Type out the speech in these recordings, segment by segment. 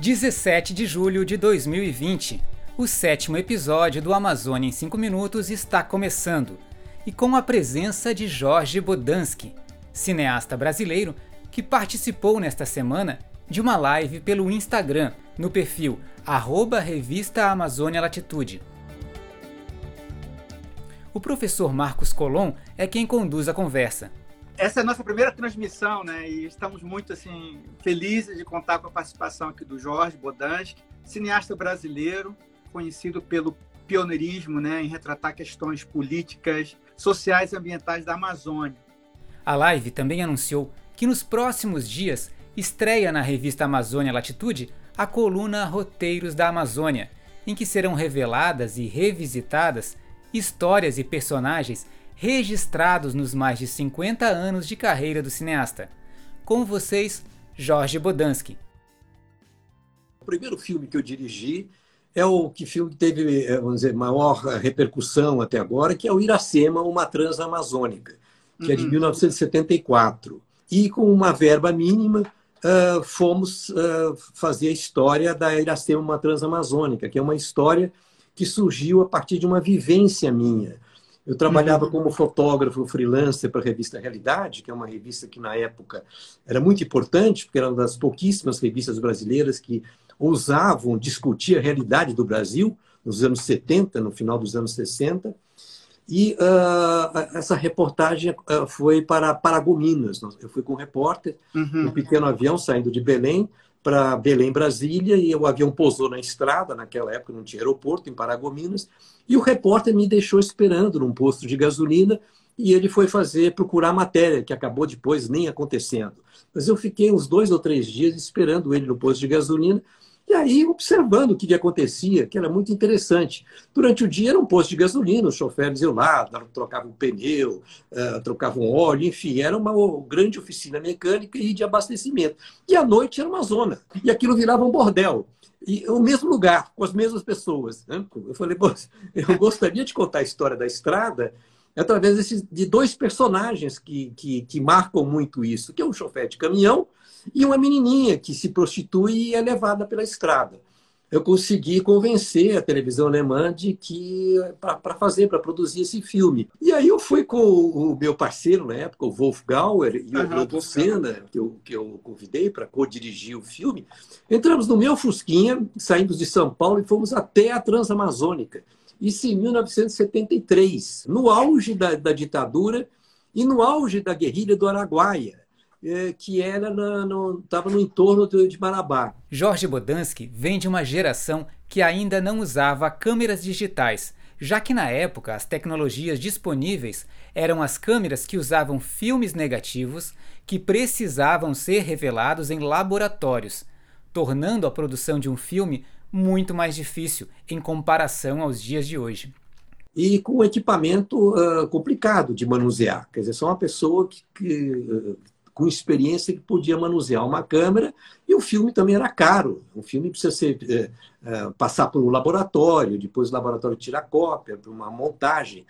17 de julho de 2020. O sétimo episódio do Amazônia em 5 Minutos está começando, e com a presença de Jorge Bodansky, cineasta brasileiro que participou nesta semana de uma live pelo Instagram, no perfil Revista Amazônia Latitude. O professor Marcos Colom é quem conduz a conversa. Essa é a nossa primeira transmissão, né? E estamos muito assim felizes de contar com a participação aqui do Jorge Bodansky, cineasta brasileiro, conhecido pelo pioneirismo, né, em retratar questões políticas, sociais e ambientais da Amazônia. A live também anunciou que nos próximos dias estreia na revista Amazônia Latitude a coluna Roteiros da Amazônia, em que serão reveladas e revisitadas histórias e personagens registrados nos mais de 50 anos de carreira do cineasta. Com vocês, Jorge Bodansky. O primeiro filme que eu dirigi é o que filme teve, eh, vamos dizer, maior repercussão até agora, que é o Iracema, uma transamazônica, que uhum. é de 1974. Uhum. E com uma verba mínima, uh, fomos uh, fazer a história da Iracema, uma transamazônica, que é uma história que surgiu a partir de uma vivência minha. Eu trabalhava uhum. como fotógrafo freelancer para a revista Realidade, que é uma revista que na época era muito importante, porque era uma das pouquíssimas revistas brasileiras que ousavam discutir a realidade do Brasil nos anos 70, no final dos anos 60. E uh, essa reportagem uh, foi para Paragominas. Eu fui com um repórter, uhum. um pequeno avião saindo de Belém para Belém, Brasília, e o avião pousou na estrada, naquela época não tinha aeroporto, em Paragominas, e o repórter me deixou esperando num posto de gasolina e ele foi fazer, procurar matéria, que acabou depois nem acontecendo. Mas eu fiquei uns dois ou três dias esperando ele no posto de gasolina, e aí, observando o que acontecia, que era muito interessante. Durante o dia era um posto de gasolina, os choferes iam lá, trocavam pneu, uh, trocavam óleo, enfim, era uma grande oficina mecânica e de abastecimento. E à noite era uma zona, e aquilo virava um bordel. E o mesmo lugar, com as mesmas pessoas. Né? Eu falei, eu gostaria de contar a história da estrada através desse, de dois personagens que, que, que marcam muito isso, que é um chofer de caminhão e uma menininha que se prostitui e é levada pela estrada. Eu consegui convencer a televisão alemã de que para fazer, para produzir esse filme. E aí eu fui com o meu parceiro na época, o Wolf Gauer e o Bruno Senna, que eu, que eu convidei para co-dirigir o filme. Entramos no meu Fusquinha, saímos de São Paulo e fomos até a Transamazônica. Isso em 1973, no auge da, da ditadura e no auge da guerrilha do Araguaia. É, que era estava no, no entorno de Marabá. Jorge Bodansky vem de uma geração que ainda não usava câmeras digitais, já que na época as tecnologias disponíveis eram as câmeras que usavam filmes negativos que precisavam ser revelados em laboratórios, tornando a produção de um filme muito mais difícil em comparação aos dias de hoje e com equipamento uh, complicado de manusear. Quer dizer, só uma pessoa que, que uh, com experiência que podia manusear uma câmera e o filme também era caro. O filme precisa ser, é, passar por um laboratório, depois o laboratório tira cópia, para uma montagem.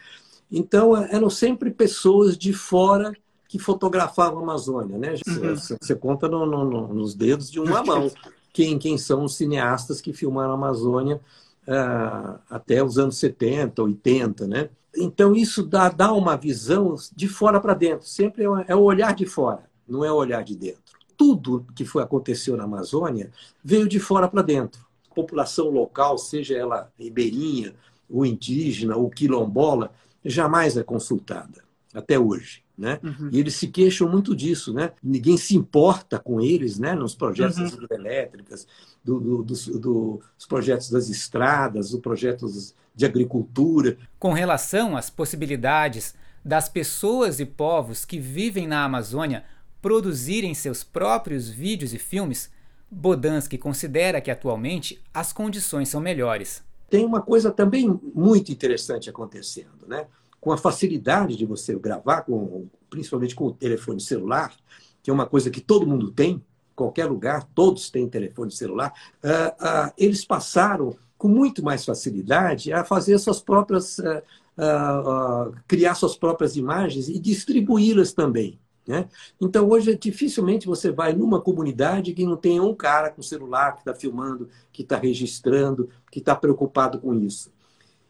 Então, eram sempre pessoas de fora que fotografavam a Amazônia. Né? Uhum. Você, você conta no, no, nos dedos de uma mão quem, quem são os cineastas que filmaram a Amazônia uh, até os anos 70, 80. Né? Então, isso dá, dá uma visão de fora para dentro, sempre é, é o olhar de fora não é olhar de dentro. Tudo que foi aconteceu na Amazônia veio de fora para dentro. A população local, seja ela ribeirinha, ou indígena, ou quilombola, jamais é consultada, até hoje. Né? Uhum. E eles se queixam muito disso, né? Ninguém se importa com eles, né? Nos projetos uhum. das hidrelétricas, do, do, dos, do, dos projetos das estradas, dos projetos de agricultura. Com relação às possibilidades das pessoas e povos que vivem na Amazônia produzirem seus próprios vídeos e filmes, Bodansky considera que atualmente as condições são melhores. Tem uma coisa também muito interessante acontecendo, né? Com a facilidade de você gravar, com, principalmente com o telefone celular, que é uma coisa que todo mundo tem, qualquer lugar, todos têm telefone celular, uh, uh, eles passaram com muito mais facilidade a fazer suas próprias, uh, criar suas próprias imagens e distribuí-las também. Né? Então, hoje, dificilmente você vai numa comunidade que não tenha um cara com celular que está filmando, que está registrando, que está preocupado com isso.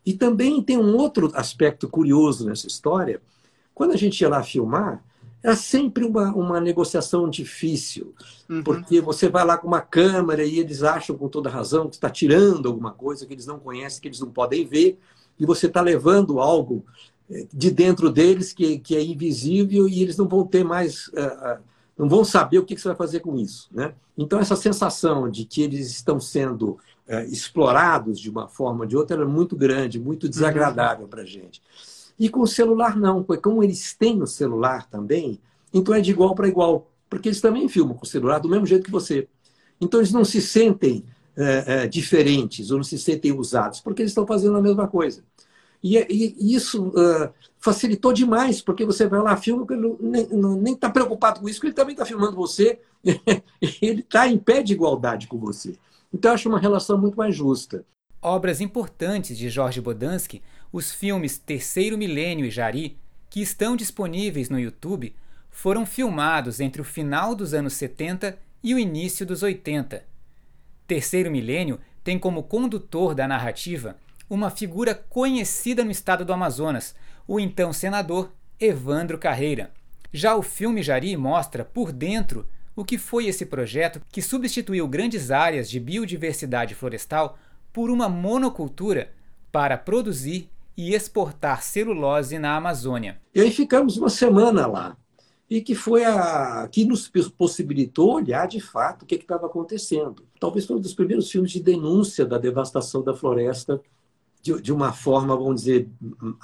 E também tem um outro aspecto curioso nessa história. Quando a gente ia lá filmar, era sempre uma, uma negociação difícil, uhum. porque você vai lá com uma câmera e eles acham com toda razão que está tirando alguma coisa que eles não conhecem, que eles não podem ver, e você está levando algo eh, de dentro deles que, que é invisível e eles não vão ter mais, uh, uh, não vão saber o que, que, você vai fazer com isso. Né? Então, essa sensação de que eles estão sendo explorados de uma forma ou de outra é muito grande, muito desagradável para a gente. E com o celular não, porque como eles têm o celular também, então é de igual para igual, porque eles também filmam com o celular do mesmo jeito que você. Então eles não se sentem é, é, diferentes ou não se sentem usados, porque eles estão fazendo a mesma coisa. E, e isso uh, facilitou demais, porque você vai lá, filma, nem está preocupado com isso, porque ele também está filmando você, ele está em pé de igualdade com você. Então, eu acho uma relação muito mais justa. Obras importantes de Jorge Bodansky os filmes Terceiro Milênio e Jari, que estão disponíveis no YouTube, foram filmados entre o final dos anos 70 e o início dos 80. Terceiro Milênio tem como condutor da narrativa uma figura conhecida no estado do Amazonas, o então senador Evandro Carreira. Já o filme Jari mostra por dentro o que foi esse projeto que substituiu grandes áreas de biodiversidade florestal por uma monocultura para produzir e exportar celulose na Amazônia. E aí ficamos uma semana lá. E que foi a que nos possibilitou olhar de fato o que estava acontecendo. Talvez foi um dos primeiros filmes de denúncia da devastação da floresta de, de uma forma, vamos dizer,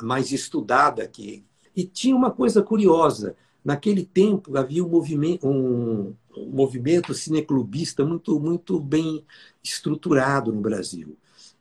mais estudada aqui. E tinha uma coisa curiosa. Naquele tempo havia um movimento, um, um movimento cineclubista muito, muito bem estruturado no Brasil.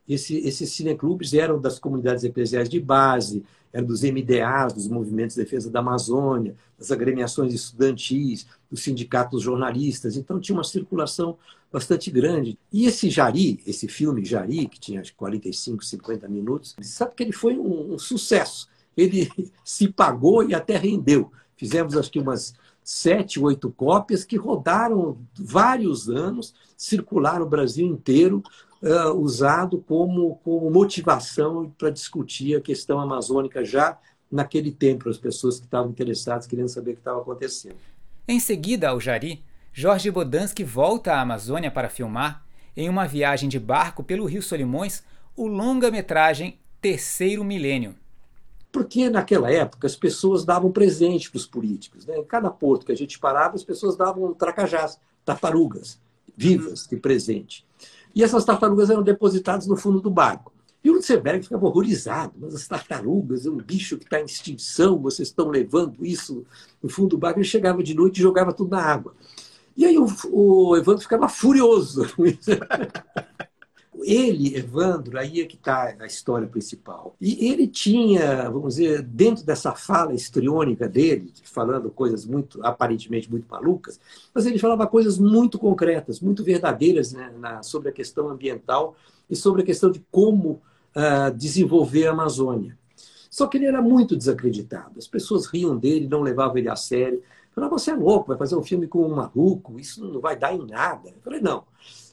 Esse, esses cineclubes eram das comunidades eclesiais de base, eram dos MDAs, dos movimentos de defesa da Amazônia, das agremiações estudantis, dos sindicatos jornalistas. Então tinha uma circulação bastante grande. E esse Jari, esse filme Jari, que tinha 45, 50 minutos, sabe que ele foi um, um sucesso. Ele se pagou e até rendeu. Fizemos acho que umas sete, oito cópias que rodaram vários anos, circularam o Brasil inteiro, uh, usado como, como motivação para discutir a questão amazônica já naquele tempo, as pessoas que estavam interessadas, querendo saber o que estava acontecendo. Em seguida ao Jari, Jorge Bodansky volta à Amazônia para filmar, em uma viagem de barco pelo Rio Solimões, o longa-metragem Terceiro Milênio. Porque naquela época as pessoas davam presente para os políticos. Né? Em cada porto que a gente parava, as pessoas davam tracajás, tartarugas vivas de presente. E essas tartarugas eram depositadas no fundo do barco. E o Lutzenberg ficava horrorizado. Mas as tartarugas, é um bicho que está em extinção, vocês estão levando isso no fundo do barco. Ele chegava de noite e jogava tudo na água. E aí o, o Evandro ficava furioso. ele, Evandro, aí é que está a história principal. E ele tinha, vamos dizer, dentro dessa fala histriônica dele, falando coisas muito, aparentemente muito malucas, mas ele falava coisas muito concretas, muito verdadeiras né, na, sobre a questão ambiental e sobre a questão de como uh, desenvolver a Amazônia. Só que ele era muito desacreditado. As pessoas riam dele, não levavam ele a sério. Falavam, você é louco, vai fazer um filme com um maluco, isso não vai dar em nada. Eu falei, não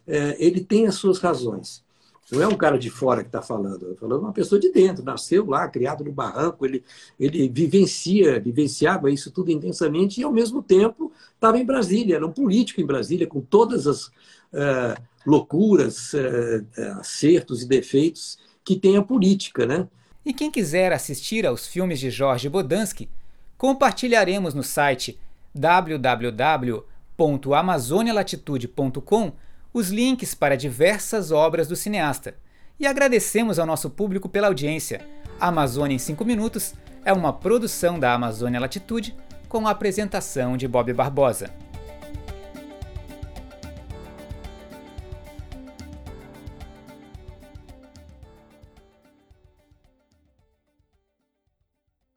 é, ele tem as suas razões. Não é um cara de fora que está falando, é falando uma pessoa de dentro, nasceu lá, criado no barranco, ele, ele vivencia, vivenciava isso tudo intensamente e, ao mesmo tempo, estava em Brasília, era um político em Brasília, com todas as uh, loucuras, uh, acertos e defeitos que tem a política, né? E quem quiser assistir aos filmes de Jorge Bodansky, compartilharemos no site www.amazonialatitude.com os links para diversas obras do cineasta. E agradecemos ao nosso público pela audiência. Amazônia em 5 Minutos é uma produção da Amazônia Latitude com a apresentação de Bob Barbosa.